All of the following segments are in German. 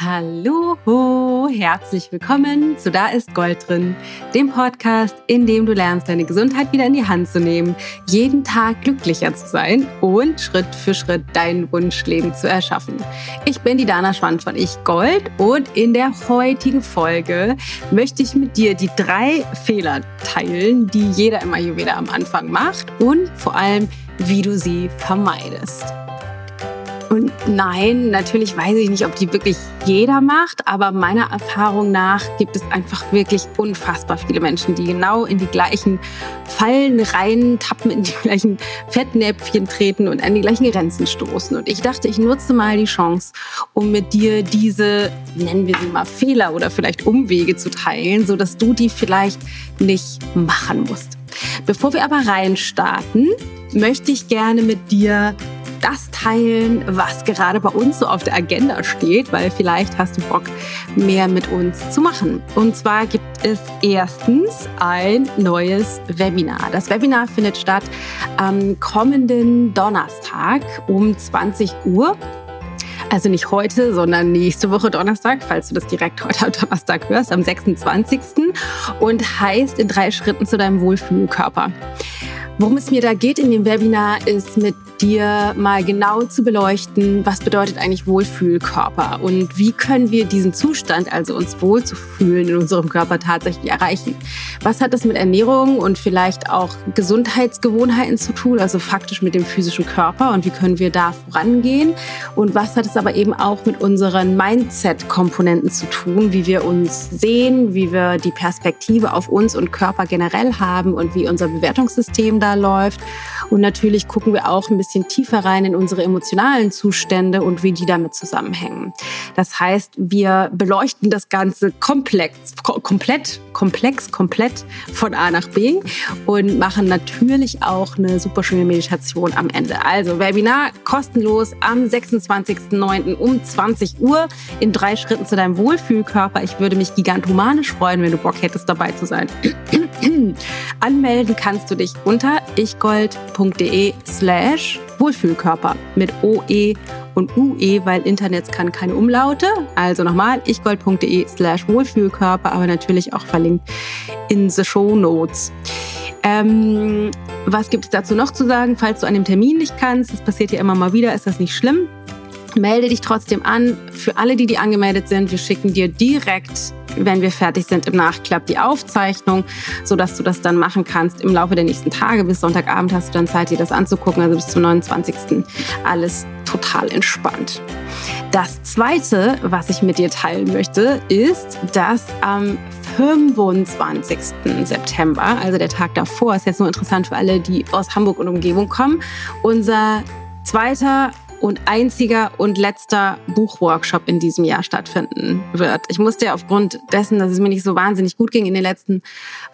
Hallo, herzlich willkommen zu Da ist Gold drin, dem Podcast, in dem du lernst, deine Gesundheit wieder in die Hand zu nehmen, jeden Tag glücklicher zu sein und Schritt für Schritt dein Wunschleben zu erschaffen. Ich bin die Dana Schwand von Ich Gold und in der heutigen Folge möchte ich mit dir die drei Fehler teilen, die jeder im Ayurveda am Anfang macht und vor allem, wie du sie vermeidest. Und nein, natürlich weiß ich nicht, ob die wirklich jeder macht, aber meiner Erfahrung nach gibt es einfach wirklich unfassbar viele Menschen, die genau in die gleichen Fallen rein tappen, in die gleichen Fettnäpfchen treten und an die gleichen Grenzen stoßen. Und ich dachte, ich nutze mal die Chance, um mit dir diese, nennen wir sie mal Fehler oder vielleicht Umwege zu teilen, sodass du die vielleicht nicht machen musst. Bevor wir aber reinstarten, möchte ich gerne mit dir das teilen, was gerade bei uns so auf der Agenda steht, weil vielleicht hast du Bock, mehr mit uns zu machen. Und zwar gibt es erstens ein neues Webinar. Das Webinar findet statt am kommenden Donnerstag um 20 Uhr. Also nicht heute, sondern nächste Woche Donnerstag, falls du das direkt heute am Donnerstag hörst, am 26. und heißt in drei Schritten zu deinem Wohlfühlkörper. Worum es mir da geht in dem Webinar ist mit dir mal genau zu beleuchten, was bedeutet eigentlich Wohlfühlkörper? Und wie können wir diesen Zustand, also uns wohlzufühlen in unserem Körper tatsächlich erreichen. Was hat das mit Ernährung und vielleicht auch Gesundheitsgewohnheiten zu tun, also faktisch mit dem physischen Körper? Und wie können wir da vorangehen? Und was hat es aber eben auch mit unseren Mindset-Komponenten zu tun, wie wir uns sehen, wie wir die Perspektive auf uns und Körper generell haben und wie unser Bewertungssystem da läuft? Und natürlich gucken wir auch ein bisschen bisschen tiefer rein in unsere emotionalen Zustände und wie die damit zusammenhängen. Das heißt, wir beleuchten das Ganze komplex, komplett, komplex, komplett von A nach B und machen natürlich auch eine super schöne Meditation am Ende. Also Webinar kostenlos am 26.09. um 20 Uhr in drei Schritten zu deinem Wohlfühlkörper. Ich würde mich gigantomanisch freuen, wenn du Bock hättest, dabei zu sein. Anmelden kannst du dich unter ichgold.de slash Wohlfühlkörper mit OE und UE, weil Internet kann keine Umlaute. Also nochmal ichgold.de slash Wohlfühlkörper, aber natürlich auch verlinkt in the Show Notes. Ähm, was gibt es dazu noch zu sagen, falls du an dem Termin nicht kannst? Das passiert ja immer mal wieder, ist das nicht schlimm. Melde dich trotzdem an. Für alle, die, die angemeldet sind, wir schicken dir direkt wenn wir fertig sind, im Nachklapp die Aufzeichnung, sodass du das dann machen kannst im Laufe der nächsten Tage. Bis Sonntagabend hast du dann Zeit, dir das anzugucken, also bis zum 29. Alles total entspannt. Das zweite, was ich mit dir teilen möchte, ist, dass am 25. September, also der Tag davor, ist jetzt nur interessant für alle, die aus Hamburg und Umgebung kommen, unser zweiter und einziger und letzter Buchworkshop in diesem Jahr stattfinden wird. Ich musste ja aufgrund dessen, dass es mir nicht so wahnsinnig gut ging in den letzten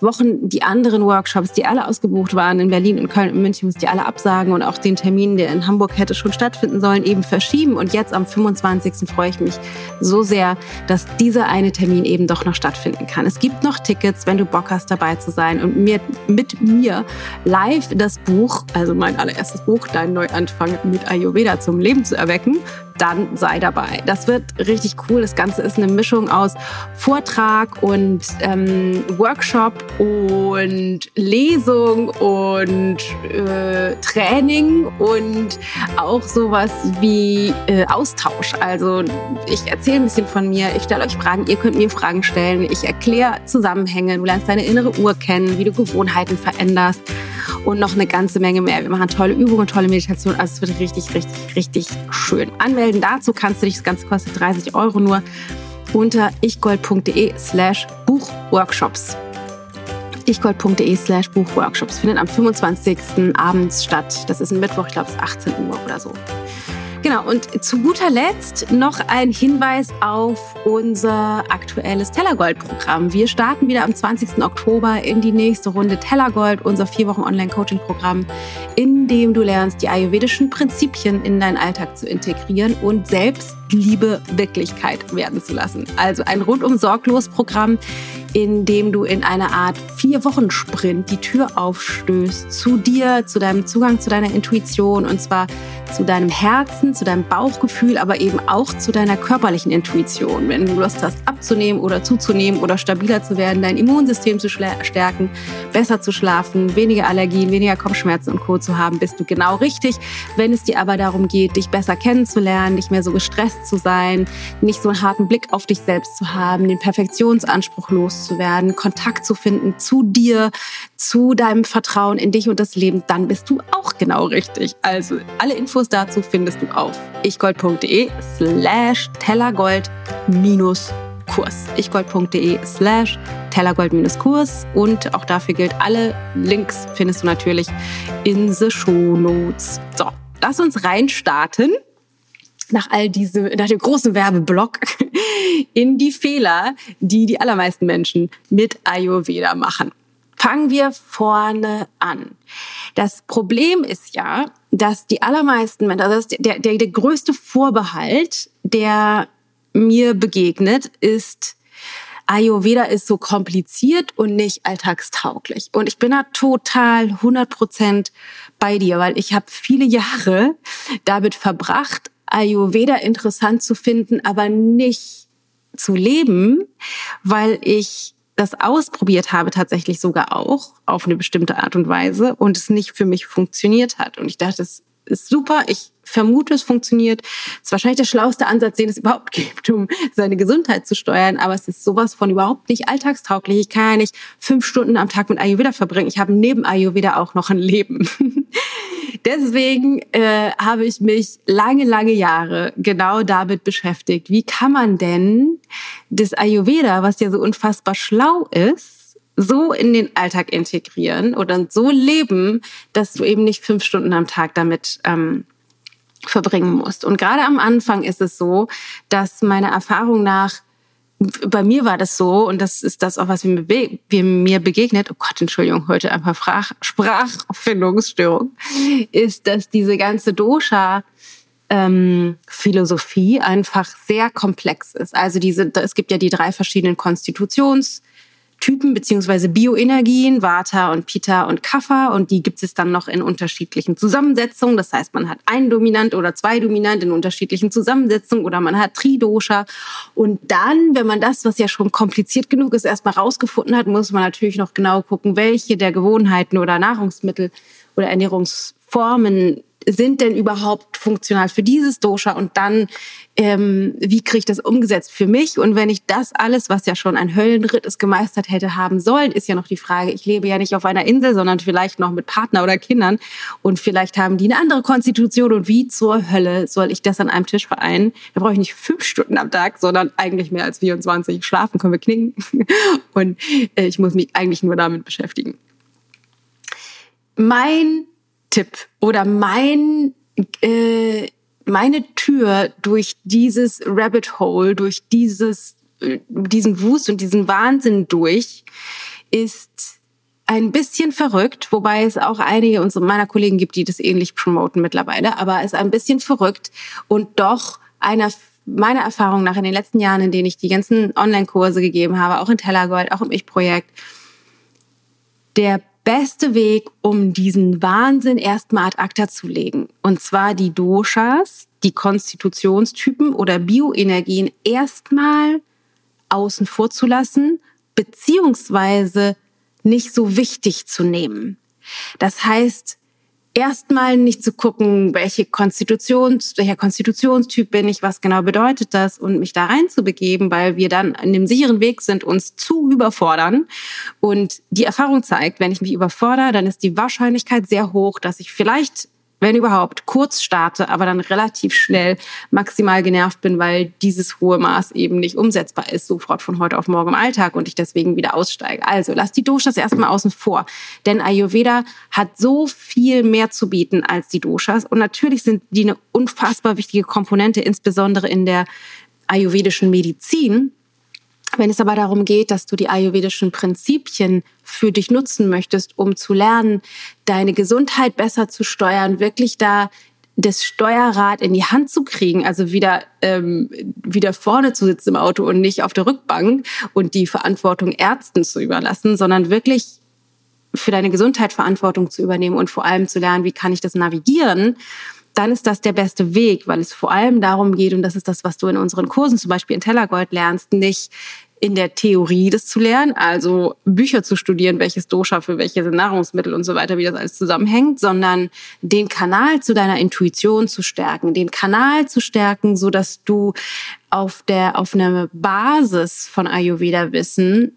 Wochen, die anderen Workshops, die alle ausgebucht waren in Berlin und Köln und München, musste ich alle absagen und auch den Termin, der in Hamburg hätte schon stattfinden sollen, eben verschieben. Und jetzt am 25. freue ich mich so sehr, dass dieser eine Termin eben doch noch stattfinden kann. Es gibt noch Tickets, wenn du Bock hast, dabei zu sein und mir, mit mir live das Buch, also mein allererstes Buch, Dein Neuanfang mit Ayurveda zum Leben zu erwecken, dann sei dabei. Das wird richtig cool. Das Ganze ist eine Mischung aus Vortrag und ähm, Workshop und Lesung und äh, Training und auch sowas wie äh, Austausch. Also ich erzähle ein bisschen von mir, ich stelle euch Fragen, ihr könnt mir Fragen stellen, ich erkläre Zusammenhänge, du lernst deine innere Uhr kennen, wie du Gewohnheiten veränderst und noch eine ganze Menge mehr. Wir machen tolle Übungen, tolle Meditation. Also es wird richtig, richtig, richtig schön. Anmelden dazu kannst du dich, das Ganze kostet 30 Euro nur, unter ichgold.de slash Buchworkshops. ichgold.de slash Buchworkshops findet am 25. abends statt. Das ist ein Mittwoch, ich glaube es ist 18 Uhr oder so. Genau, und zu guter Letzt noch ein Hinweis auf unser aktuelles Tellergold-Programm. Wir starten wieder am 20. Oktober in die nächste Runde Tellergold, unser vier Wochen Online-Coaching-Programm, in dem du lernst, die ayurvedischen Prinzipien in deinen Alltag zu integrieren und Selbstliebe Wirklichkeit werden zu lassen. Also ein rundum sorglos Programm, in dem du in einer Art vier Wochen Sprint die Tür aufstößt zu dir, zu deinem Zugang zu deiner Intuition und zwar zu deinem Herzen zu deinem Bauchgefühl, aber eben auch zu deiner körperlichen Intuition. Wenn du Lust hast, abzunehmen oder zuzunehmen oder stabiler zu werden, dein Immunsystem zu stärken, besser zu schlafen, weniger Allergien, weniger Kopfschmerzen und Co. zu haben, bist du genau richtig. Wenn es dir aber darum geht, dich besser kennenzulernen, nicht mehr so gestresst zu sein, nicht so einen harten Blick auf dich selbst zu haben, den Perfektionsanspruch loszuwerden, Kontakt zu finden zu dir, zu deinem Vertrauen in dich und das Leben, dann bist du auch genau richtig. Also alle Infos dazu findest du auf ichgold.de slash tellergold minus Kurs. ichgold.de slash tellergold-kurs und auch dafür gilt, alle Links findest du natürlich in the Show Notes. So, lass uns reinstarten nach all diesem, nach dem großen Werbeblock in die Fehler, die die allermeisten Menschen mit Ayurveda machen. Fangen wir vorne an. Das Problem ist ja, dass die allermeisten Menschen, also der, der, der größte Vorbehalt, der mir begegnet, ist, Ayurveda ist so kompliziert und nicht alltagstauglich. Und ich bin da total 100 Prozent bei dir, weil ich habe viele Jahre damit verbracht, Ayurveda interessant zu finden, aber nicht zu leben, weil ich das ausprobiert habe, tatsächlich sogar auch auf eine bestimmte Art und Weise und es nicht für mich funktioniert hat. Und ich dachte, es ist super. Ich vermute, es funktioniert. Es ist wahrscheinlich der schlauste Ansatz, den es überhaupt gibt, um seine Gesundheit zu steuern. Aber es ist sowas von überhaupt nicht alltagstauglich. Ich kann ja nicht fünf Stunden am Tag mit Ayurveda verbringen. Ich habe neben Ayurveda auch noch ein Leben. Deswegen äh, habe ich mich lange, lange Jahre genau damit beschäftigt. Wie kann man denn das Ayurveda, was ja so unfassbar schlau ist, so in den Alltag integrieren oder so leben, dass du eben nicht fünf Stunden am Tag damit ähm, verbringen musst. Und gerade am Anfang ist es so, dass meiner Erfahrung nach bei mir war das so, und das ist das auch, was mir, mir begegnet, oh Gott, Entschuldigung, heute einfach Sprach, Sprachfindungsstörung, ist, dass diese ganze Dosha ähm, Philosophie einfach sehr komplex ist. Also diese, es gibt ja die drei verschiedenen Konstitutions- Typen beziehungsweise Bioenergien, Vata und Pitta und Kapha und die gibt es dann noch in unterschiedlichen Zusammensetzungen. Das heißt, man hat ein Dominant oder zwei Dominant in unterschiedlichen Zusammensetzungen oder man hat Tridosha. Und dann, wenn man das, was ja schon kompliziert genug ist, erstmal rausgefunden hat, muss man natürlich noch genau gucken, welche der Gewohnheiten oder Nahrungsmittel oder Ernährungsformen sind denn überhaupt funktional für dieses Dosha und dann, ähm, wie kriege ich das umgesetzt für mich? Und wenn ich das alles, was ja schon ein Höllenritt ist, gemeistert hätte haben sollen, ist ja noch die Frage, ich lebe ja nicht auf einer Insel, sondern vielleicht noch mit Partner oder Kindern und vielleicht haben die eine andere Konstitution und wie zur Hölle soll ich das an einem Tisch vereinen? Da brauche ich nicht fünf Stunden am Tag, sondern eigentlich mehr als 24. Schlafen können wir knicken und äh, ich muss mich eigentlich nur damit beschäftigen. Mein Tipp oder mein, äh, meine Tür durch dieses Rabbit Hole, durch dieses, äh, diesen Wust und diesen Wahnsinn durch, ist ein bisschen verrückt, wobei es auch einige unserer meiner Kollegen gibt, die das ähnlich promoten mittlerweile, aber ist ein bisschen verrückt und doch einer meiner Erfahrung nach in den letzten Jahren, in denen ich die ganzen Online-Kurse gegeben habe, auch in Tellergold, auch im Ich-Projekt, der beste Weg, um diesen Wahnsinn erstmal ad acta zu legen. Und zwar die Doshas, die Konstitutionstypen oder Bioenergien erstmal außen vor zu lassen, beziehungsweise nicht so wichtig zu nehmen. Das heißt, erstmal nicht zu gucken, welche Konstitutions, welcher Konstitutionstyp bin ich, was genau bedeutet das und mich da reinzubegeben, weil wir dann in dem sicheren Weg sind, uns zu überfordern. Und die Erfahrung zeigt, wenn ich mich überfordere, dann ist die Wahrscheinlichkeit sehr hoch, dass ich vielleicht wenn überhaupt, kurz starte, aber dann relativ schnell maximal genervt bin, weil dieses hohe Maß eben nicht umsetzbar ist, sofort von heute auf morgen im Alltag und ich deswegen wieder aussteige. Also lass die Doshas erstmal außen vor, denn Ayurveda hat so viel mehr zu bieten als die Doshas und natürlich sind die eine unfassbar wichtige Komponente, insbesondere in der ayurvedischen Medizin. Wenn es aber darum geht, dass du die ayurvedischen Prinzipien für dich nutzen möchtest, um zu lernen, deine Gesundheit besser zu steuern, wirklich da das Steuerrad in die Hand zu kriegen, also wieder ähm, wieder vorne zu sitzen im Auto und nicht auf der Rückbank und die Verantwortung Ärzten zu überlassen, sondern wirklich für deine Gesundheit Verantwortung zu übernehmen und vor allem zu lernen, wie kann ich das navigieren, dann ist das der beste Weg, weil es vor allem darum geht, und das ist das, was du in unseren Kursen zum Beispiel in Tellergold lernst, nicht in der Theorie das zu lernen, also Bücher zu studieren, welches Dosha für welche Nahrungsmittel und so weiter, wie das alles zusammenhängt, sondern den Kanal zu deiner Intuition zu stärken, den Kanal zu stärken, so dass du auf der, auf einer Basis von Ayurveda Wissen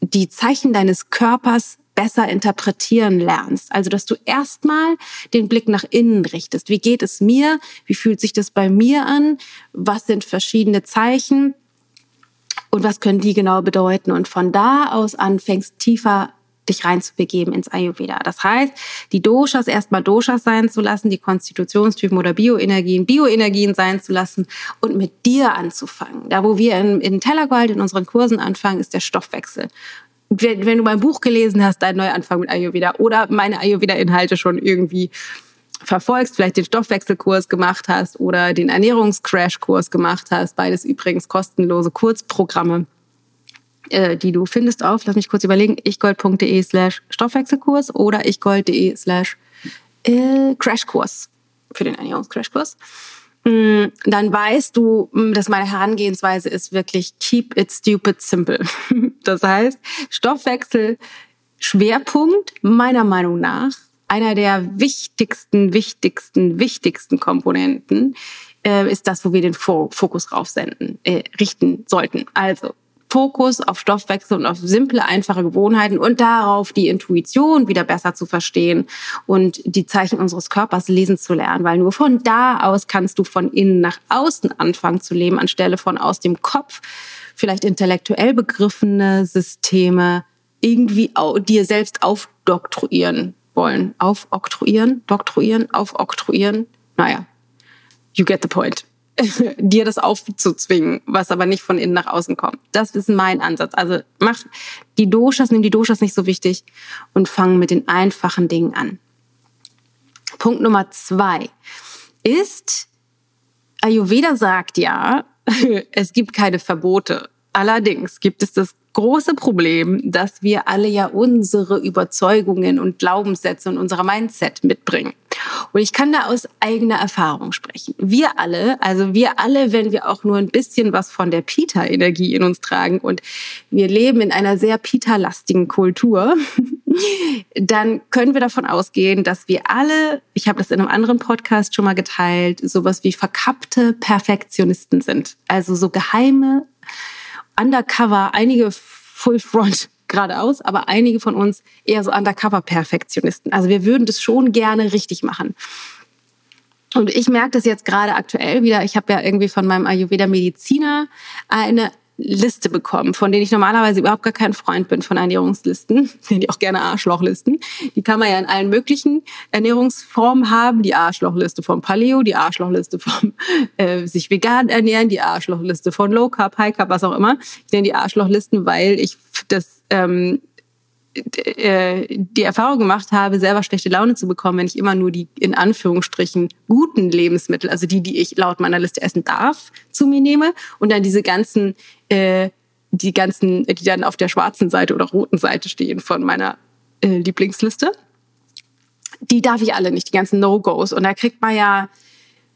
die Zeichen deines Körpers besser interpretieren lernst. Also, dass du erstmal den Blick nach innen richtest. Wie geht es mir? Wie fühlt sich das bei mir an? Was sind verschiedene Zeichen? Und was können die genau bedeuten? Und von da aus anfängst tiefer dich reinzubegeben ins Ayurveda. Das heißt, die Doshas erstmal Doshas sein zu lassen, die Konstitutionstypen oder Bioenergien Bioenergien sein zu lassen und mit dir anzufangen. Da, wo wir in, in Tellergold in unseren Kursen anfangen, ist der Stoffwechsel wenn, wenn du mein Buch gelesen hast, dein Neuanfang mit Ayurveda oder meine Ayurveda-Inhalte schon irgendwie verfolgst, vielleicht den Stoffwechselkurs gemacht hast oder den Ernährungscrash-Kurs gemacht hast, beides übrigens kostenlose Kurzprogramme, äh, die du findest auf, lass mich kurz überlegen, ichgold.de slash Stoffwechselkurs oder ichgold.de slash äh, Crashkurs für den Ernährungscrashkurs. Mm, dann weißt du, mm, dass meine Herangehensweise ist wirklich keep it stupid simple. Das heißt, Stoffwechsel Schwerpunkt meiner Meinung nach einer der wichtigsten, wichtigsten, wichtigsten Komponenten äh, ist das, wo wir den Fokus raufsenden, äh, richten sollten. Also Fokus auf Stoffwechsel und auf simple, einfache Gewohnheiten und darauf, die Intuition wieder besser zu verstehen und die Zeichen unseres Körpers lesen zu lernen, weil nur von da aus kannst du von innen nach außen anfangen zu leben, anstelle von aus dem Kopf vielleicht intellektuell begriffene Systeme irgendwie dir selbst aufdoktroyieren wollen. Aufoktroyieren, doktroyieren, aufoktroyieren. Naja, you get the point. dir das aufzuzwingen, was aber nicht von innen nach außen kommt. Das ist mein Ansatz. Also mach die Doshas, nimm die Doshas nicht so wichtig und fang mit den einfachen Dingen an. Punkt Nummer zwei ist, Ayurveda sagt ja, es gibt keine Verbote. Allerdings gibt es das große Problem, dass wir alle ja unsere Überzeugungen und Glaubenssätze und unser Mindset mitbringen. Und ich kann da aus eigener Erfahrung sprechen. Wir alle, also wir alle, wenn wir auch nur ein bisschen was von der Pita-Energie in uns tragen und wir leben in einer sehr Pita-lastigen Kultur, dann können wir davon ausgehen, dass wir alle, ich habe das in einem anderen Podcast schon mal geteilt, sowas wie verkappte Perfektionisten sind. Also so geheime, undercover, einige Full Front geradeaus, aber einige von uns eher so Undercover-Perfektionisten. Also wir würden das schon gerne richtig machen. Und ich merke das jetzt gerade aktuell wieder. Ich habe ja irgendwie von meinem Ayurveda-Mediziner eine Liste bekommen, von denen ich normalerweise überhaupt gar kein Freund bin von Ernährungslisten, die auch gerne Arschlochlisten. Die kann man ja in allen möglichen Ernährungsformen haben. Die Arschlochliste vom Paleo, die Arschlochliste vom äh, sich vegan ernähren, die Arschlochliste von Low Carb, High Carb, was auch immer. Ich nenne die Arschlochlisten, weil ich das ähm, äh, die Erfahrung gemacht habe, selber schlechte Laune zu bekommen, wenn ich immer nur die in Anführungsstrichen guten Lebensmittel, also die, die ich laut meiner Liste essen darf, zu mir nehme und dann diese ganzen, äh, die ganzen, die dann auf der schwarzen Seite oder roten Seite stehen von meiner äh, Lieblingsliste, die darf ich alle nicht, die ganzen No-Gos. Und da kriegt man ja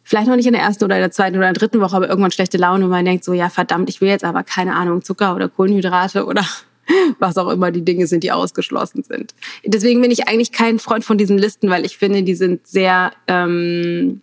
vielleicht noch nicht in der ersten oder in der zweiten oder der dritten Woche, aber irgendwann schlechte Laune und man denkt so, ja verdammt, ich will jetzt aber keine Ahnung, Zucker oder Kohlenhydrate oder was auch immer die Dinge sind, die ausgeschlossen sind. Deswegen bin ich eigentlich kein Freund von diesen Listen, weil ich finde, die sind sehr, ähm,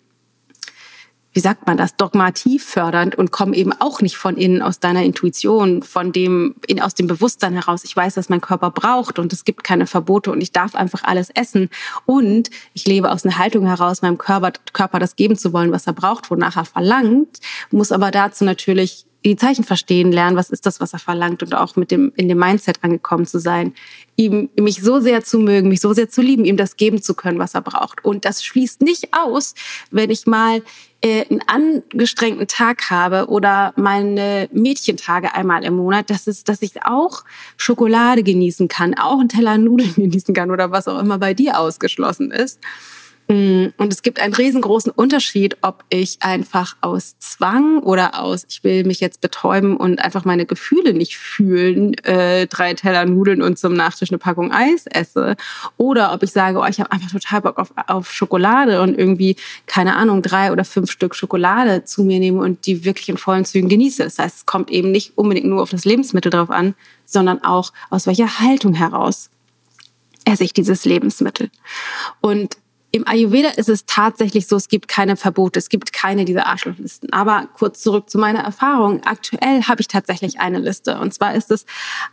wie sagt man das, dogmativfördernd und kommen eben auch nicht von innen aus deiner Intuition, von dem, in, aus dem Bewusstsein heraus. Ich weiß, was mein Körper braucht und es gibt keine Verbote und ich darf einfach alles essen. Und ich lebe aus einer Haltung heraus, meinem Körper, Körper das geben zu wollen, was er braucht, wonach er verlangt, muss aber dazu natürlich die Zeichen verstehen lernen, was ist das, was er verlangt und auch mit dem in dem Mindset angekommen zu sein, ihm mich so sehr zu mögen, mich so sehr zu lieben, ihm das geben zu können, was er braucht. Und das schließt nicht aus, wenn ich mal äh, einen angestrengten Tag habe oder meine Mädchentage einmal im Monat, dass es, dass ich auch Schokolade genießen kann, auch einen Teller Nudeln genießen kann oder was auch immer bei dir ausgeschlossen ist. Mm, und es gibt einen riesengroßen Unterschied, ob ich einfach aus Zwang oder aus, ich will mich jetzt betäuben und einfach meine Gefühle nicht fühlen, äh, drei Teller Nudeln und zum Nachtisch eine Packung Eis esse. Oder ob ich sage, oh, ich habe einfach total Bock auf, auf Schokolade und irgendwie, keine Ahnung, drei oder fünf Stück Schokolade zu mir nehme und die wirklich in vollen Zügen genieße. Das heißt, es kommt eben nicht unbedingt nur auf das Lebensmittel drauf an, sondern auch aus welcher Haltung heraus esse ich dieses Lebensmittel. Und im Ayurveda ist es tatsächlich so, es gibt keine Verbote, es gibt keine dieser Arschlochlisten. Aber kurz zurück zu meiner Erfahrung. Aktuell habe ich tatsächlich eine Liste. Und zwar ist es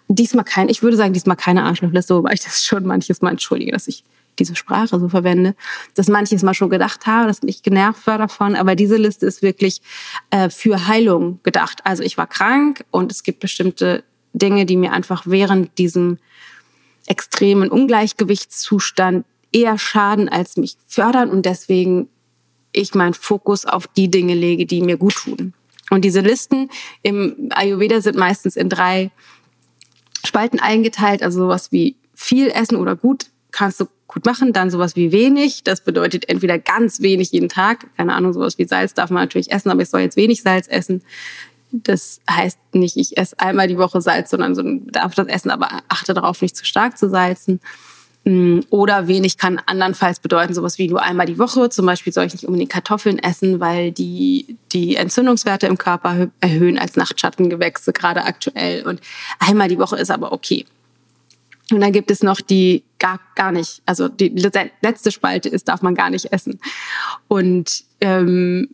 diesmal kein, ich würde sagen, diesmal keine Arschlochliste, wobei ich das schon manches Mal entschuldige, dass ich diese Sprache so verwende, dass manches Mal schon gedacht habe, dass mich genervt war davon. Aber diese Liste ist wirklich äh, für Heilung gedacht. Also ich war krank und es gibt bestimmte Dinge, die mir einfach während diesem extremen Ungleichgewichtszustand eher schaden als mich fördern und deswegen ich meinen Fokus auf die Dinge lege, die mir gut tun. Und diese Listen im Ayurveda sind meistens in drei Spalten eingeteilt, also sowas wie viel essen oder gut kannst du gut machen, dann sowas wie wenig, das bedeutet entweder ganz wenig jeden Tag, keine Ahnung, sowas wie Salz darf man natürlich essen, aber ich soll jetzt wenig Salz essen. Das heißt nicht, ich esse einmal die Woche Salz, sondern so darf das essen, aber achte darauf, nicht zu stark zu salzen. Mm, oder wenig kann andernfalls bedeuten, sowas wie nur einmal die Woche. Zum Beispiel soll ich nicht unbedingt Kartoffeln essen, weil die die Entzündungswerte im Körper erhöhen als Nachtschattengewächse, gerade aktuell. Und einmal die Woche ist aber okay. Und dann gibt es noch die gar, gar nicht, also die letzte Spalte ist, darf man gar nicht essen. Und ähm,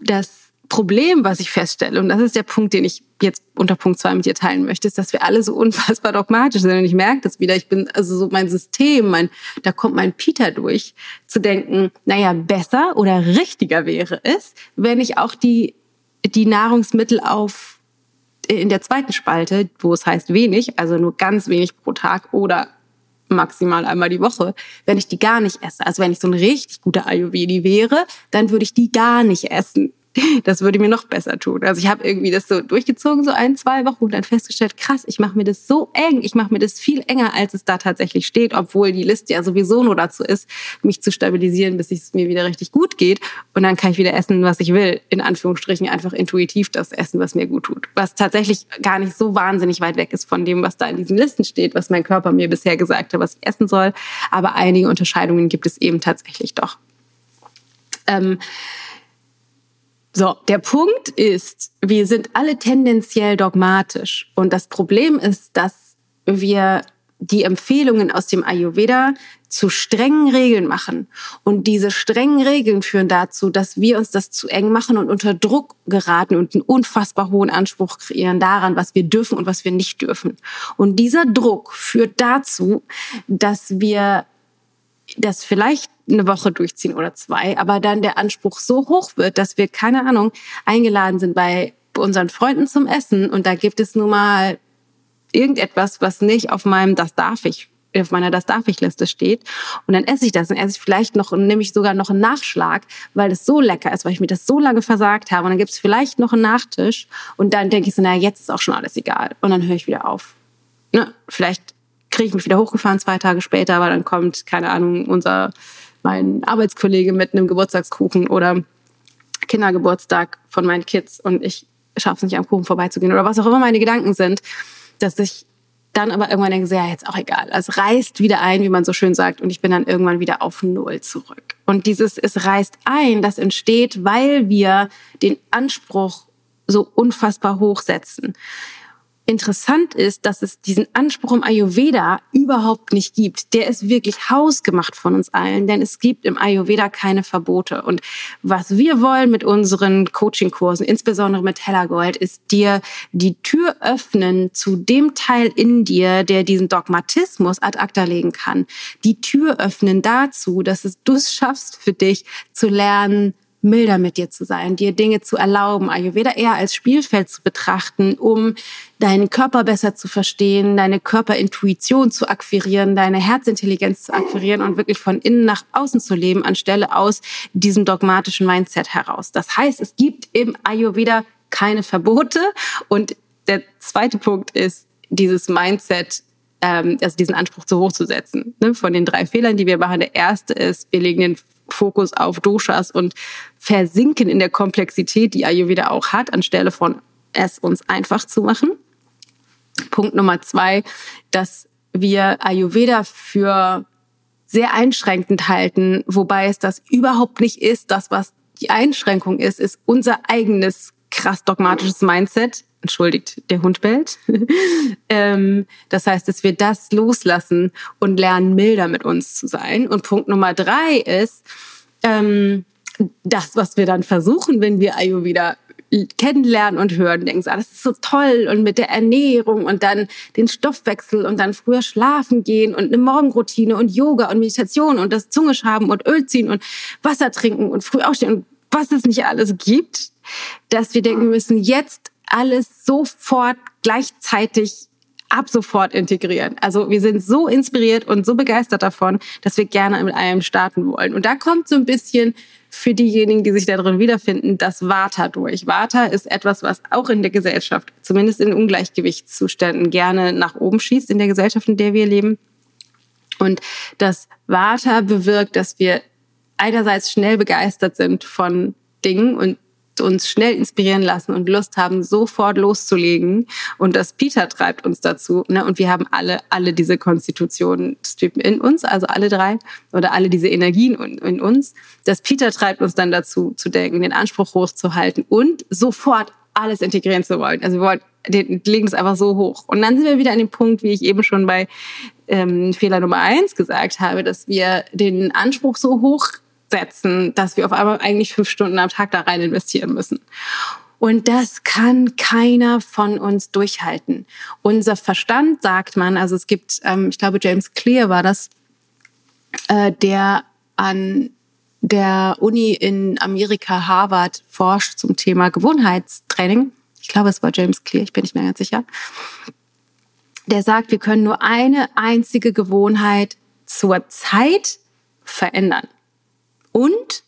das Problem, was ich feststelle, und das ist der Punkt, den ich jetzt unter Punkt zwei mit dir teilen möchte, ist, dass wir alle so unfassbar dogmatisch sind. Und ich merke das wieder. Ich bin, also so mein System, mein, da kommt mein Peter durch, zu denken, naja, besser oder richtiger wäre es, wenn ich auch die, die Nahrungsmittel auf, in der zweiten Spalte, wo es heißt wenig, also nur ganz wenig pro Tag oder maximal einmal die Woche, wenn ich die gar nicht esse. Also wenn ich so ein richtig guter Ayurvedi wäre, dann würde ich die gar nicht essen. Das würde mir noch besser tun. Also ich habe irgendwie das so durchgezogen, so ein, zwei Wochen und dann festgestellt, krass, ich mache mir das so eng, ich mache mir das viel enger, als es da tatsächlich steht, obwohl die Liste ja sowieso nur dazu ist, mich zu stabilisieren, bis es mir wieder richtig gut geht. Und dann kann ich wieder essen, was ich will. In Anführungsstrichen einfach intuitiv das essen, was mir gut tut. Was tatsächlich gar nicht so wahnsinnig weit weg ist von dem, was da in diesen Listen steht, was mein Körper mir bisher gesagt hat, was ich essen soll. Aber einige Unterscheidungen gibt es eben tatsächlich doch. Ähm, so, der Punkt ist, wir sind alle tendenziell dogmatisch. Und das Problem ist, dass wir die Empfehlungen aus dem Ayurveda zu strengen Regeln machen. Und diese strengen Regeln führen dazu, dass wir uns das zu eng machen und unter Druck geraten und einen unfassbar hohen Anspruch kreieren daran, was wir dürfen und was wir nicht dürfen. Und dieser Druck führt dazu, dass wir das vielleicht eine Woche durchziehen oder zwei, aber dann der Anspruch so hoch wird, dass wir, keine Ahnung, eingeladen sind bei unseren Freunden zum Essen und da gibt es nun mal irgendetwas, was nicht auf meinem Das darf ich auf meiner Das darf ich Liste steht und dann esse ich das und esse ich vielleicht noch und nehme ich sogar noch einen Nachschlag, weil es so lecker ist, weil ich mir das so lange versagt habe und dann gibt es vielleicht noch einen Nachtisch und dann denke ich so, naja, jetzt ist auch schon alles egal und dann höre ich wieder auf. Ne? Vielleicht kriege ich mich wieder hochgefahren zwei Tage später, aber dann kommt, keine Ahnung, unser, mein Arbeitskollege mit einem Geburtstagskuchen oder Kindergeburtstag von meinen Kids und ich schaffe es nicht, am Kuchen vorbeizugehen oder was auch immer meine Gedanken sind, dass ich dann aber irgendwann denke, ja, jetzt auch egal. Also es reißt wieder ein, wie man so schön sagt, und ich bin dann irgendwann wieder auf Null zurück. Und dieses es reißt ein, das entsteht, weil wir den Anspruch so unfassbar hoch setzen interessant ist, dass es diesen Anspruch im Ayurveda überhaupt nicht gibt. Der ist wirklich hausgemacht von uns allen, denn es gibt im Ayurveda keine Verbote. Und was wir wollen mit unseren Coachingkursen, insbesondere mit Hellergold, ist dir die Tür öffnen zu dem Teil in dir, der diesen Dogmatismus ad acta legen kann. Die Tür öffnen dazu, dass es du es schaffst für dich zu lernen, milder mit dir zu sein, dir Dinge zu erlauben, Ayurveda eher als Spielfeld zu betrachten, um deinen Körper besser zu verstehen, deine Körperintuition zu akquirieren, deine Herzintelligenz zu akquirieren und wirklich von innen nach außen zu leben, anstelle aus diesem dogmatischen Mindset heraus. Das heißt, es gibt im Ayurveda keine Verbote. Und der zweite Punkt ist, dieses Mindset ähm, also diesen Anspruch zu hoch zu setzen. Ne? Von den drei Fehlern, die wir machen, der erste ist, wir legen den Fokus auf Doshas und versinken in der Komplexität, die Ayurveda auch hat, anstelle von es uns einfach zu machen. Punkt Nummer zwei, dass wir Ayurveda für sehr einschränkend halten, wobei es das überhaupt nicht ist. Das, was die Einschränkung ist, ist unser eigenes krass dogmatisches Mindset. Entschuldigt, der Hund bellt. ähm, das heißt, dass wir das loslassen und lernen, milder mit uns zu sein. Und Punkt Nummer drei ist, ähm, das, was wir dann versuchen, wenn wir Ayurveda kennenlernen und hören, denken so, ah, das ist so toll und mit der Ernährung und dann den Stoffwechsel und dann früher schlafen gehen und eine Morgenroutine und Yoga und Meditation und das Zungeschaben und Öl ziehen und Wasser trinken und früh aufstehen und was es nicht alles gibt, dass wir denken, müssen jetzt alles sofort gleichzeitig ab sofort integrieren. Also wir sind so inspiriert und so begeistert davon, dass wir gerne mit einem starten wollen. Und da kommt so ein bisschen für diejenigen, die sich darin wiederfinden, das Vata durch. Vata ist etwas, was auch in der Gesellschaft, zumindest in Ungleichgewichtszuständen, gerne nach oben schießt in der Gesellschaft, in der wir leben. Und das Vata bewirkt, dass wir einerseits schnell begeistert sind von Dingen und uns schnell inspirieren lassen und Lust haben, sofort loszulegen. Und das Peter treibt uns dazu. Ne? Und wir haben alle, alle diese Konstitutionstypen in uns, also alle drei oder alle diese Energien in uns. Das Peter treibt uns dann dazu, zu denken, den Anspruch hochzuhalten und sofort alles integrieren zu wollen. Also wir wollen, den, legen es einfach so hoch. Und dann sind wir wieder an dem Punkt, wie ich eben schon bei ähm, Fehler Nummer eins gesagt habe, dass wir den Anspruch so hoch setzen, dass wir auf einmal eigentlich fünf Stunden am Tag da rein investieren müssen. Und das kann keiner von uns durchhalten. Unser Verstand, sagt man, also es gibt, ähm, ich glaube, James Clear war das, äh, der an der Uni in Amerika Harvard forscht zum Thema Gewohnheitstraining. Ich glaube, es war James Clear, ich bin nicht mehr ganz sicher. Der sagt, wir können nur eine einzige Gewohnheit zur Zeit verändern. Und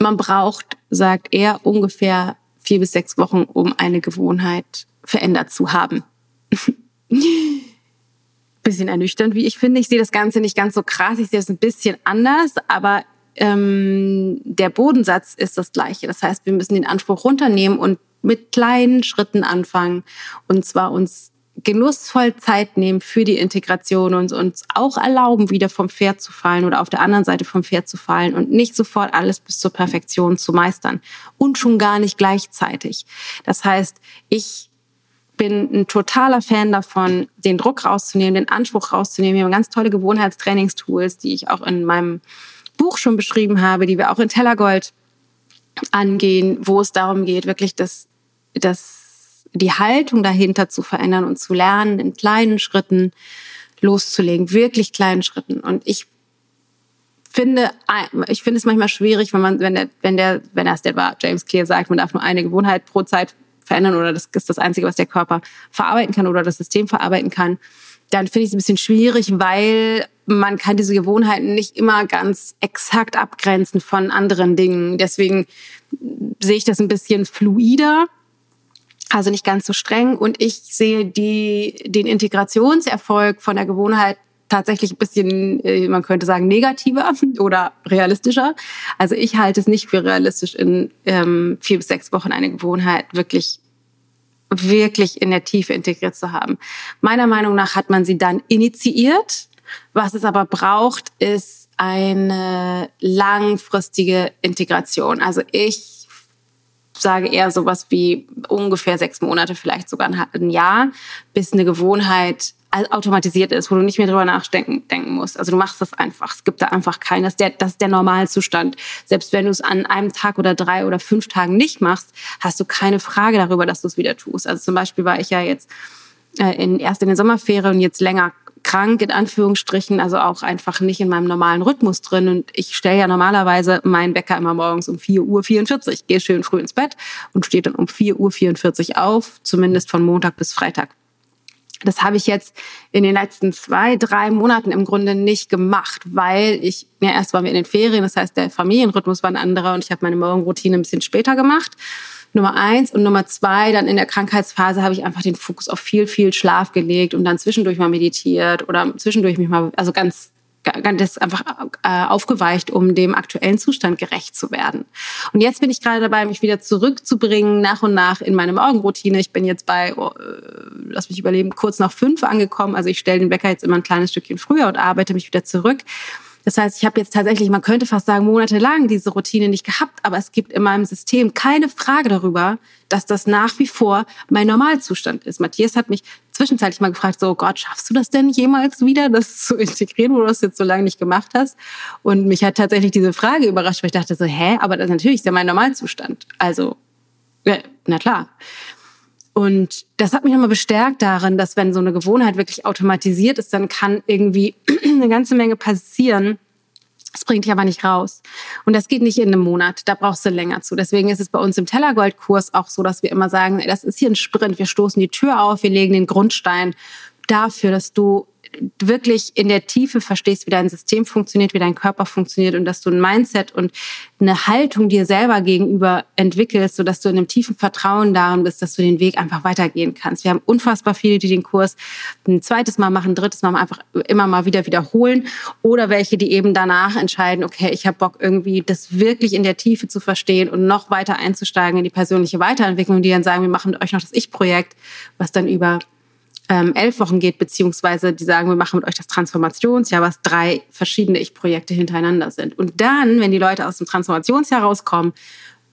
man braucht, sagt er, ungefähr vier bis sechs Wochen, um eine Gewohnheit verändert zu haben. bisschen ernüchternd, wie ich finde. Ich sehe das Ganze nicht ganz so krass, ich sehe es ein bisschen anders, aber ähm, der Bodensatz ist das gleiche. Das heißt, wir müssen den Anspruch runternehmen und mit kleinen Schritten anfangen und zwar uns genussvoll Zeit nehmen für die Integration und uns auch erlauben, wieder vom Pferd zu fallen oder auf der anderen Seite vom Pferd zu fallen und nicht sofort alles bis zur Perfektion zu meistern und schon gar nicht gleichzeitig. Das heißt, ich bin ein totaler Fan davon, den Druck rauszunehmen, den Anspruch rauszunehmen. Wir haben ganz tolle Gewohnheitstrainingstools, die ich auch in meinem Buch schon beschrieben habe, die wir auch in Tellergold angehen, wo es darum geht, wirklich das, das die Haltung dahinter zu verändern und zu lernen, in kleinen Schritten loszulegen, wirklich kleinen Schritten. Und ich finde, ich finde es manchmal schwierig, wenn man, wenn der, wenn der, wenn das der war, James Clear sagt, man darf nur eine Gewohnheit pro Zeit verändern oder das ist das Einzige, was der Körper verarbeiten kann oder das System verarbeiten kann, dann finde ich es ein bisschen schwierig, weil man kann diese Gewohnheiten nicht immer ganz exakt abgrenzen von anderen Dingen. Deswegen sehe ich das ein bisschen fluider also nicht ganz so streng. Und ich sehe die, den Integrationserfolg von der Gewohnheit tatsächlich ein bisschen, äh, man könnte sagen, negativer oder realistischer. Also ich halte es nicht für realistisch, in ähm, vier bis sechs Wochen eine Gewohnheit wirklich wirklich in der Tiefe integriert zu haben. Meiner Meinung nach hat man sie dann initiiert. Was es aber braucht, ist eine langfristige Integration. Also ich sage eher sowas wie ungefähr sechs Monate, vielleicht sogar ein Jahr, bis eine Gewohnheit automatisiert ist, wo du nicht mehr drüber nachdenken denken musst. Also du machst das einfach. Es gibt da einfach keinen. Das ist der, das ist der Normalzustand. Selbst wenn du es an einem Tag oder drei oder fünf Tagen nicht machst, hast du keine Frage darüber, dass du es wieder tust. Also zum Beispiel war ich ja jetzt äh, in, erst in den Sommerferien und jetzt länger krank in Anführungsstrichen, also auch einfach nicht in meinem normalen Rhythmus drin. Und ich stelle ja normalerweise meinen Wecker immer morgens um 4.44 Uhr, gehe schön früh ins Bett und stehe dann um 4.44 Uhr auf, zumindest von Montag bis Freitag. Das habe ich jetzt in den letzten zwei, drei Monaten im Grunde nicht gemacht, weil ich, ja, erst waren wir in den Ferien, das heißt, der Familienrhythmus war ein anderer und ich habe meine Morgenroutine ein bisschen später gemacht. Nummer eins. Und Nummer zwei, dann in der Krankheitsphase habe ich einfach den Fokus auf viel, viel Schlaf gelegt und dann zwischendurch mal meditiert oder zwischendurch mich mal, also ganz das einfach äh, aufgeweicht, um dem aktuellen Zustand gerecht zu werden. Und jetzt bin ich gerade dabei, mich wieder zurückzubringen, nach und nach in meine Morgenroutine. Ich bin jetzt bei, oh, äh, lass mich überleben, kurz nach fünf angekommen. Also ich stelle den Wecker jetzt immer ein kleines Stückchen früher und arbeite mich wieder zurück. Das heißt, ich habe jetzt tatsächlich, man könnte fast sagen, monatelang diese Routine nicht gehabt, aber es gibt in meinem System keine Frage darüber, dass das nach wie vor mein Normalzustand ist. Matthias hat mich zwischenzeitlich mal gefragt, so oh Gott, schaffst du das denn jemals wieder, das zu integrieren, wo du das jetzt so lange nicht gemacht hast? Und mich hat tatsächlich diese Frage überrascht, weil ich dachte so, hä, aber das natürlich ist ja mein Normalzustand. Also, ja, na klar. Und das hat mich nochmal bestärkt darin, dass wenn so eine Gewohnheit wirklich automatisiert ist, dann kann irgendwie eine ganze Menge passieren. Das bringt dich aber nicht raus. Und das geht nicht in einem Monat. Da brauchst du länger zu. Deswegen ist es bei uns im Tellergold-Kurs auch so, dass wir immer sagen, das ist hier ein Sprint. Wir stoßen die Tür auf, wir legen den Grundstein dafür, dass du wirklich in der Tiefe verstehst, wie dein System funktioniert, wie dein Körper funktioniert und dass du ein Mindset und eine Haltung dir selber gegenüber entwickelst, sodass du in einem tiefen Vertrauen darin bist, dass du den Weg einfach weitergehen kannst. Wir haben unfassbar viele, die den Kurs ein zweites Mal machen, ein drittes Mal einfach immer mal wieder wiederholen oder welche, die eben danach entscheiden, okay, ich habe Bock irgendwie das wirklich in der Tiefe zu verstehen und noch weiter einzusteigen in die persönliche Weiterentwicklung, die dann sagen, wir machen euch noch das Ich-Projekt, was dann über ähm, elf Wochen geht, beziehungsweise die sagen, wir machen mit euch das Transformationsjahr, was drei verschiedene Ich-Projekte hintereinander sind. Und dann, wenn die Leute aus dem Transformationsjahr rauskommen,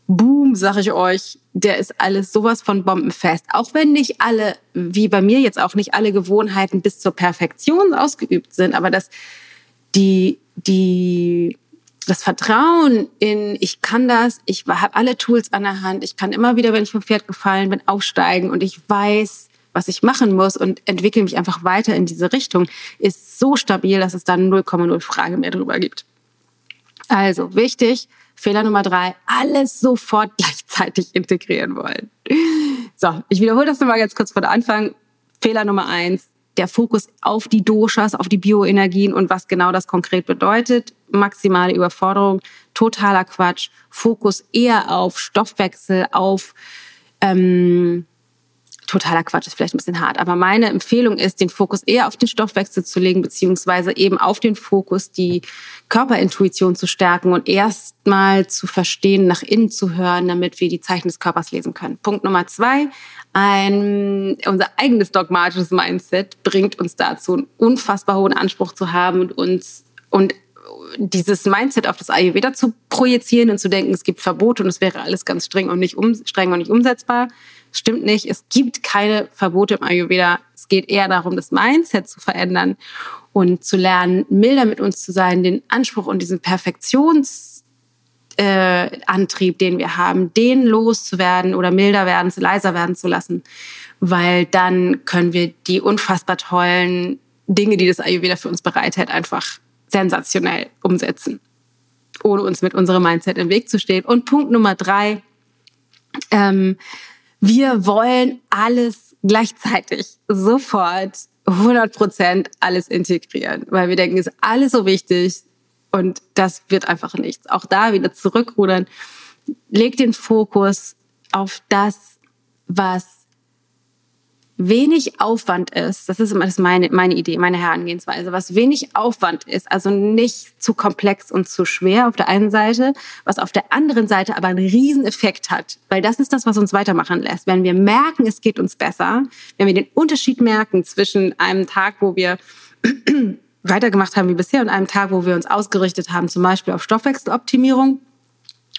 boom, sag ich euch, der ist alles sowas von bombenfest. Auch wenn nicht alle, wie bei mir jetzt auch nicht alle Gewohnheiten bis zur Perfektion ausgeübt sind, aber dass die, die, das Vertrauen in, ich kann das, ich habe alle Tools an der Hand, ich kann immer wieder, wenn ich vom Pferd gefallen bin, aufsteigen und ich weiß, was ich machen muss und entwickle mich einfach weiter in diese Richtung, ist so stabil, dass es dann 0,0 Frage mehr drüber gibt. Also wichtig, Fehler Nummer drei, alles sofort gleichzeitig integrieren wollen. So, ich wiederhole das nochmal ganz kurz von Anfang. Fehler Nummer eins, der Fokus auf die Doshas, auf die Bioenergien und was genau das konkret bedeutet. Maximale Überforderung, totaler Quatsch. Fokus eher auf Stoffwechsel, auf ähm, totaler Quatsch ist vielleicht ein bisschen hart, aber meine Empfehlung ist, den Fokus eher auf den Stoffwechsel zu legen, beziehungsweise eben auf den Fokus, die Körperintuition zu stärken und erstmal zu verstehen, nach innen zu hören, damit wir die Zeichen des Körpers lesen können. Punkt Nummer zwei, ein, unser eigenes dogmatisches Mindset bringt uns dazu, einen unfassbar hohen Anspruch zu haben und uns und dieses Mindset auf das Ayurveda zu projizieren und zu denken, es gibt Verbote und es wäre alles ganz streng und nicht um, streng und nicht umsetzbar Stimmt nicht. Es gibt keine Verbote im Ayurveda. Es geht eher darum, das Mindset zu verändern und zu lernen, milder mit uns zu sein, den Anspruch und diesen Perfektionsantrieb, äh, den wir haben, den loszuwerden oder milder werden, leiser werden zu lassen. Weil dann können wir die unfassbar tollen Dinge, die das Ayurveda für uns bereithält, einfach sensationell umsetzen, ohne uns mit unserem Mindset im Weg zu stehen. Und Punkt Nummer drei, ähm, wir wollen alles gleichzeitig, sofort, 100 Prozent alles integrieren, weil wir denken, ist alles so wichtig und das wird einfach nichts. Auch da wieder zurückrudern. Leg den Fokus auf das, was wenig Aufwand ist, das ist immer das meine, meine Idee, meine Herangehensweise, was wenig Aufwand ist, also nicht zu komplex und zu schwer auf der einen Seite, was auf der anderen Seite aber einen riesen Effekt hat, weil das ist das, was uns weitermachen lässt. Wenn wir merken, es geht uns besser, wenn wir den Unterschied merken zwischen einem Tag, wo wir weitergemacht haben wie bisher und einem Tag, wo wir uns ausgerichtet haben, zum Beispiel auf Stoffwechseloptimierung,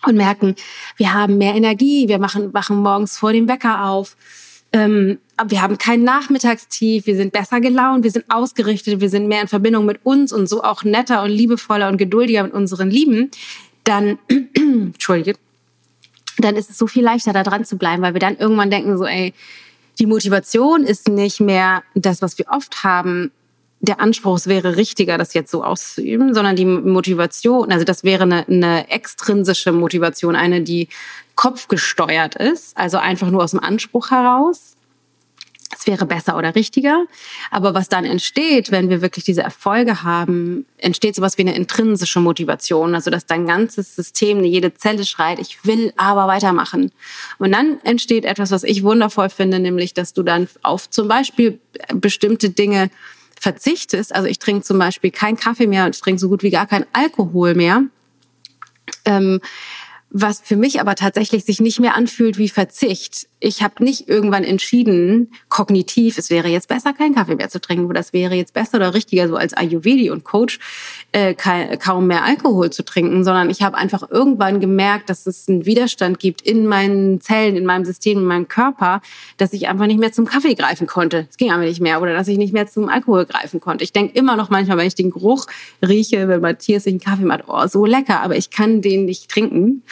und merken, wir haben mehr Energie, wir machen, wachen morgens vor dem Wecker auf, ähm, wir haben kein Nachmittagstief, wir sind besser gelaunt, wir sind ausgerichtet, wir sind mehr in Verbindung mit uns und so auch netter und liebevoller und geduldiger mit unseren Lieben, dann, Entschuldige, dann ist es so viel leichter, da dran zu bleiben, weil wir dann irgendwann denken so, ey, die Motivation ist nicht mehr das, was wir oft haben, der Anspruch, es wäre richtiger, das jetzt so auszuüben, sondern die Motivation, also das wäre eine, eine extrinsische Motivation, eine, die kopfgesteuert ist, also einfach nur aus dem Anspruch heraus. Es wäre besser oder richtiger. Aber was dann entsteht, wenn wir wirklich diese Erfolge haben, entsteht sowas wie eine intrinsische Motivation. Also, dass dein ganzes System, jede Zelle schreit, ich will aber weitermachen. Und dann entsteht etwas, was ich wundervoll finde, nämlich, dass du dann auf zum Beispiel bestimmte Dinge verzichtest, also ich trinke zum Beispiel keinen Kaffee mehr und ich trinke so gut wie gar keinen Alkohol mehr, ähm, was für mich aber tatsächlich sich nicht mehr anfühlt wie Verzicht. Ich habe nicht irgendwann entschieden, kognitiv, es wäre jetzt besser, keinen Kaffee mehr zu trinken, oder es wäre jetzt besser oder richtiger, so als Ayurvedi und Coach, äh, kaum mehr Alkohol zu trinken, sondern ich habe einfach irgendwann gemerkt, dass es einen Widerstand gibt in meinen Zellen, in meinem System, in meinem Körper, dass ich einfach nicht mehr zum Kaffee greifen konnte. Es ging einfach nicht mehr. Oder dass ich nicht mehr zum Alkohol greifen konnte. Ich denke immer noch manchmal, wenn ich den Geruch rieche, wenn Matthias sich einen Kaffee macht, oh, so lecker, aber ich kann den nicht trinken,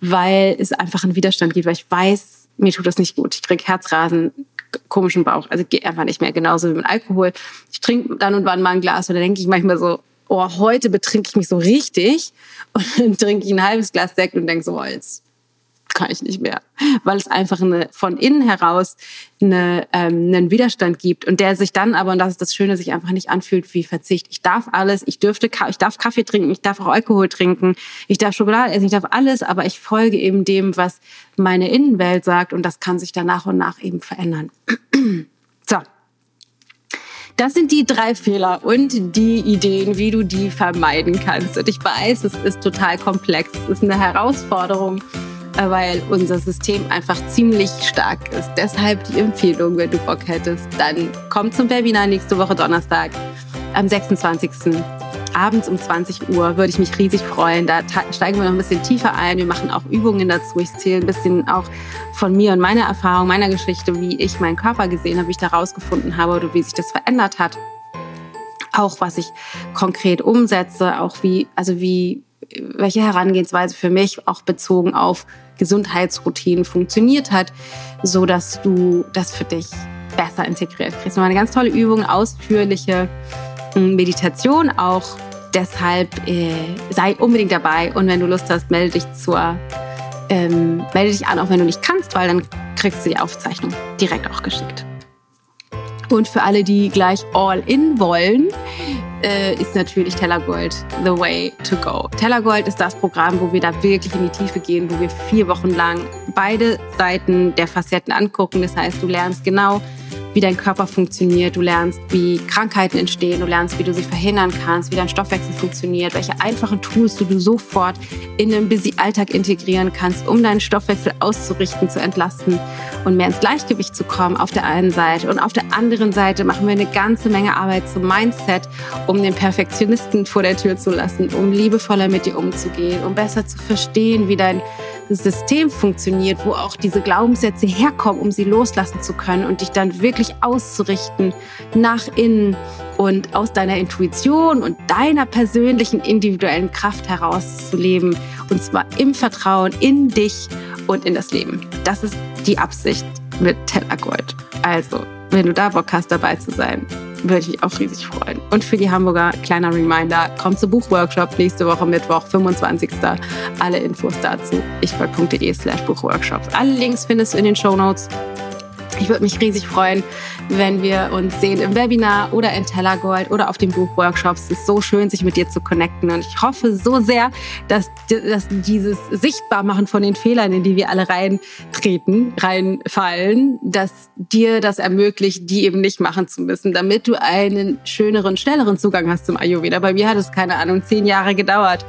weil es einfach einen Widerstand gibt, weil ich weiß, mir tut das nicht gut. Ich kriege Herzrasen, komischen Bauch. Also geht einfach nicht mehr. Genauso wie mit Alkohol. Ich trinke dann und wann mal ein Glas und dann denke ich manchmal so, oh, heute betrinke ich mich so richtig und dann trinke ich ein halbes Glas Sekt und denke so, oh, jetzt kann ich nicht mehr, weil es einfach eine, von innen heraus eine, ähm, einen Widerstand gibt und der sich dann aber, und das ist das Schöne, sich einfach nicht anfühlt wie Verzicht. Ich darf alles, ich dürfte, ich darf Kaffee trinken, ich darf auch Alkohol trinken, ich darf Schokolade essen, ich darf alles, aber ich folge eben dem, was meine Innenwelt sagt und das kann sich dann nach und nach eben verändern. so. Das sind die drei Fehler und die Ideen, wie du die vermeiden kannst. Und ich weiß, es ist total komplex. Es ist eine Herausforderung, weil unser System einfach ziemlich stark ist. Deshalb die Empfehlung, wenn du Bock hättest, dann komm zum Webinar nächste Woche Donnerstag am 26 abends um 20 Uhr würde ich mich riesig freuen. Da steigen wir noch ein bisschen tiefer ein. Wir machen auch Übungen dazu. Ich zähle ein bisschen auch von mir und meiner Erfahrung, meiner Geschichte, wie ich meinen Körper gesehen habe, wie ich da rausgefunden habe oder wie sich das verändert hat. Auch was ich konkret umsetze, auch wie, also wie, welche Herangehensweise für mich auch bezogen auf Gesundheitsroutinen funktioniert hat, so dass du das für dich besser integriert kriegst. Nochmal eine ganz tolle Übung, ausführliche hm, Meditation auch Deshalb äh, sei unbedingt dabei und wenn du Lust hast, melde dich zur ähm, melde dich an, auch wenn du nicht kannst, weil dann kriegst du die Aufzeichnung direkt auch geschickt. Und für alle, die gleich all in wollen, ist natürlich Tellergold the way to go. Tellergold ist das Programm, wo wir da wirklich in die Tiefe gehen, wo wir vier Wochen lang beide Seiten der Facetten angucken. Das heißt, du lernst genau, wie dein Körper funktioniert, du lernst, wie Krankheiten entstehen, du lernst, wie du sie verhindern kannst, wie dein Stoffwechsel funktioniert, welche einfachen Tools du, du sofort in den Busy-Alltag integrieren kannst, um deinen Stoffwechsel auszurichten, zu entlasten und mehr ins Gleichgewicht zu kommen auf der einen Seite. Und auf der anderen Seite machen wir eine ganze Menge Arbeit zum Mindset, um den Perfektionisten vor der Tür zu lassen, um liebevoller mit dir umzugehen, um besser zu verstehen, wie dein System funktioniert, wo auch diese Glaubenssätze herkommen, um sie loslassen zu können und dich dann wirklich auszurichten nach innen und aus deiner Intuition und deiner persönlichen individuellen Kraft heraus zu leben. Und zwar im Vertrauen in dich und in das Leben. Das ist die Absicht mit Tellergold. Also, wenn du da Bock hast, dabei zu sein, würde ich mich auch riesig freuen. Und für die Hamburger, kleiner Reminder, kommt zum Buchworkshop nächste Woche Mittwoch, 25. Alle Infos dazu ichgold.de slash Buchworkshops. Alle Links findest du in den Show Notes. Ich würde mich riesig freuen, wenn wir uns sehen im Webinar oder in Tellergold oder auf den Buchworkshops. Es ist so schön, sich mit dir zu connecten. Und ich hoffe so sehr, dass, dass dieses Sichtbarmachen von den Fehlern, in die wir alle reintreten, reinfallen, dass dir das ermöglicht, die eben nicht machen zu müssen, damit du einen schöneren, schnelleren Zugang hast zum Ayurveda. Bei mir hat es, keine Ahnung, zehn Jahre gedauert,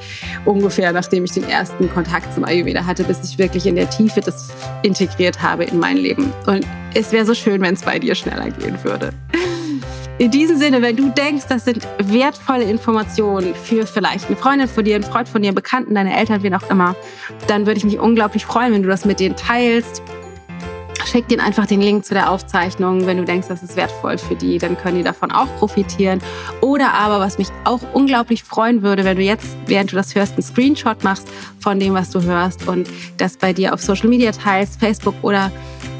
ungefähr, nachdem ich den ersten Kontakt zum Ayurveda hatte, bis ich wirklich in der Tiefe das integriert habe in mein Leben. Und es wäre so schön, wenn es bei dir schneller gehen würde. In diesem Sinne, wenn du denkst, das sind wertvolle Informationen für vielleicht eine Freundin von dir, einen Freund von dir, einen Bekannten, deine Eltern, wen auch immer, dann würde ich mich unglaublich freuen, wenn du das mit denen teilst. Schick denen einfach den Link zu der Aufzeichnung, wenn du denkst, das ist wertvoll für die, dann können die davon auch profitieren. Oder aber, was mich auch unglaublich freuen würde, wenn du jetzt, während du das hörst, einen Screenshot machst von dem, was du hörst und das bei dir auf Social Media teilst, Facebook oder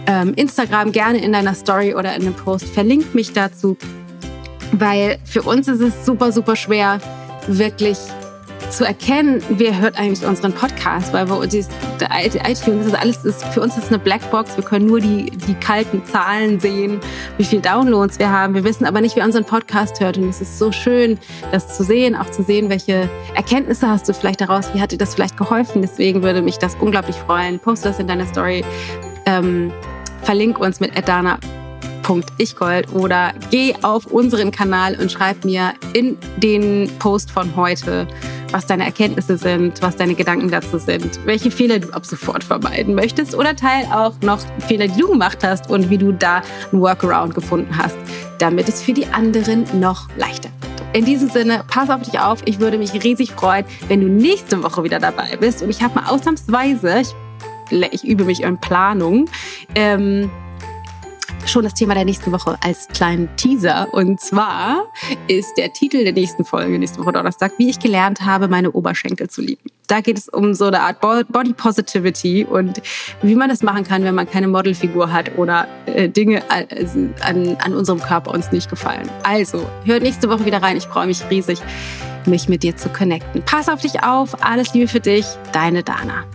ähm, Instagram gerne in deiner Story oder in einem Post. Verlink mich dazu, weil für uns ist es super, super schwer, wirklich zu erkennen, wer hört eigentlich unseren Podcast, weil wir die, iTunes ist alles ist für uns ist eine Blackbox. Wir können nur die die kalten Zahlen sehen, wie viel Downloads wir haben. Wir wissen aber nicht, wer unseren Podcast hört und es ist so schön, das zu sehen, auch zu sehen, welche Erkenntnisse hast du vielleicht daraus, wie hat dir das vielleicht geholfen. Deswegen würde mich das unglaublich freuen. Poste das in deiner Story. Ähm, verlink uns mit Adana ichgold oder geh auf unseren Kanal und schreib mir in den Post von heute, was deine Erkenntnisse sind, was deine Gedanken dazu sind, welche Fehler du ab sofort vermeiden möchtest oder teil auch noch Fehler, die du gemacht hast und wie du da ein Workaround gefunden hast, damit es für die anderen noch leichter wird. In diesem Sinne, pass auf dich auf. Ich würde mich riesig freuen, wenn du nächste Woche wieder dabei bist. Und ich habe mal ausnahmsweise, ich, ich übe mich in Planung, ähm, schon das Thema der nächsten Woche als kleinen Teaser. Und zwar ist der Titel der nächsten Folge, nächste Woche Donnerstag, wie ich gelernt habe, meine Oberschenkel zu lieben. Da geht es um so eine Art Body Positivity und wie man das machen kann, wenn man keine Modelfigur hat oder äh, Dinge an, an unserem Körper uns nicht gefallen. Also, hört nächste Woche wieder rein. Ich freue mich riesig, mich mit dir zu connecten. Pass auf dich auf. Alles Liebe für dich. Deine Dana.